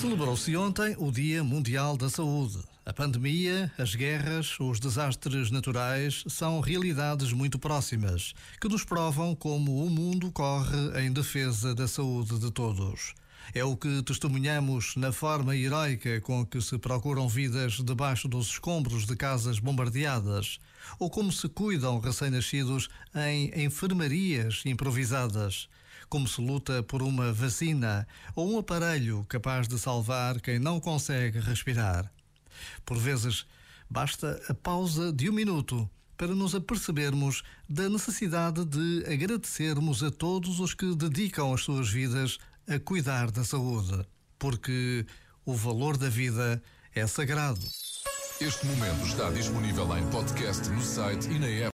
Celebrou-se ontem o Dia Mundial da Saúde. A pandemia, as guerras, os desastres naturais são realidades muito próximas, que nos provam como o mundo corre em defesa da saúde de todos. É o que testemunhamos na forma heroica com que se procuram vidas debaixo dos escombros de casas bombardeadas, ou como se cuidam recém-nascidos em enfermarias improvisadas como se luta por uma vacina ou um aparelho capaz de salvar quem não consegue respirar. Por vezes, basta a pausa de um minuto para nos apercebermos da necessidade de agradecermos a todos os que dedicam as suas vidas a cuidar da saúde, porque o valor da vida é sagrado. Este momento está disponível em podcast no site e na app.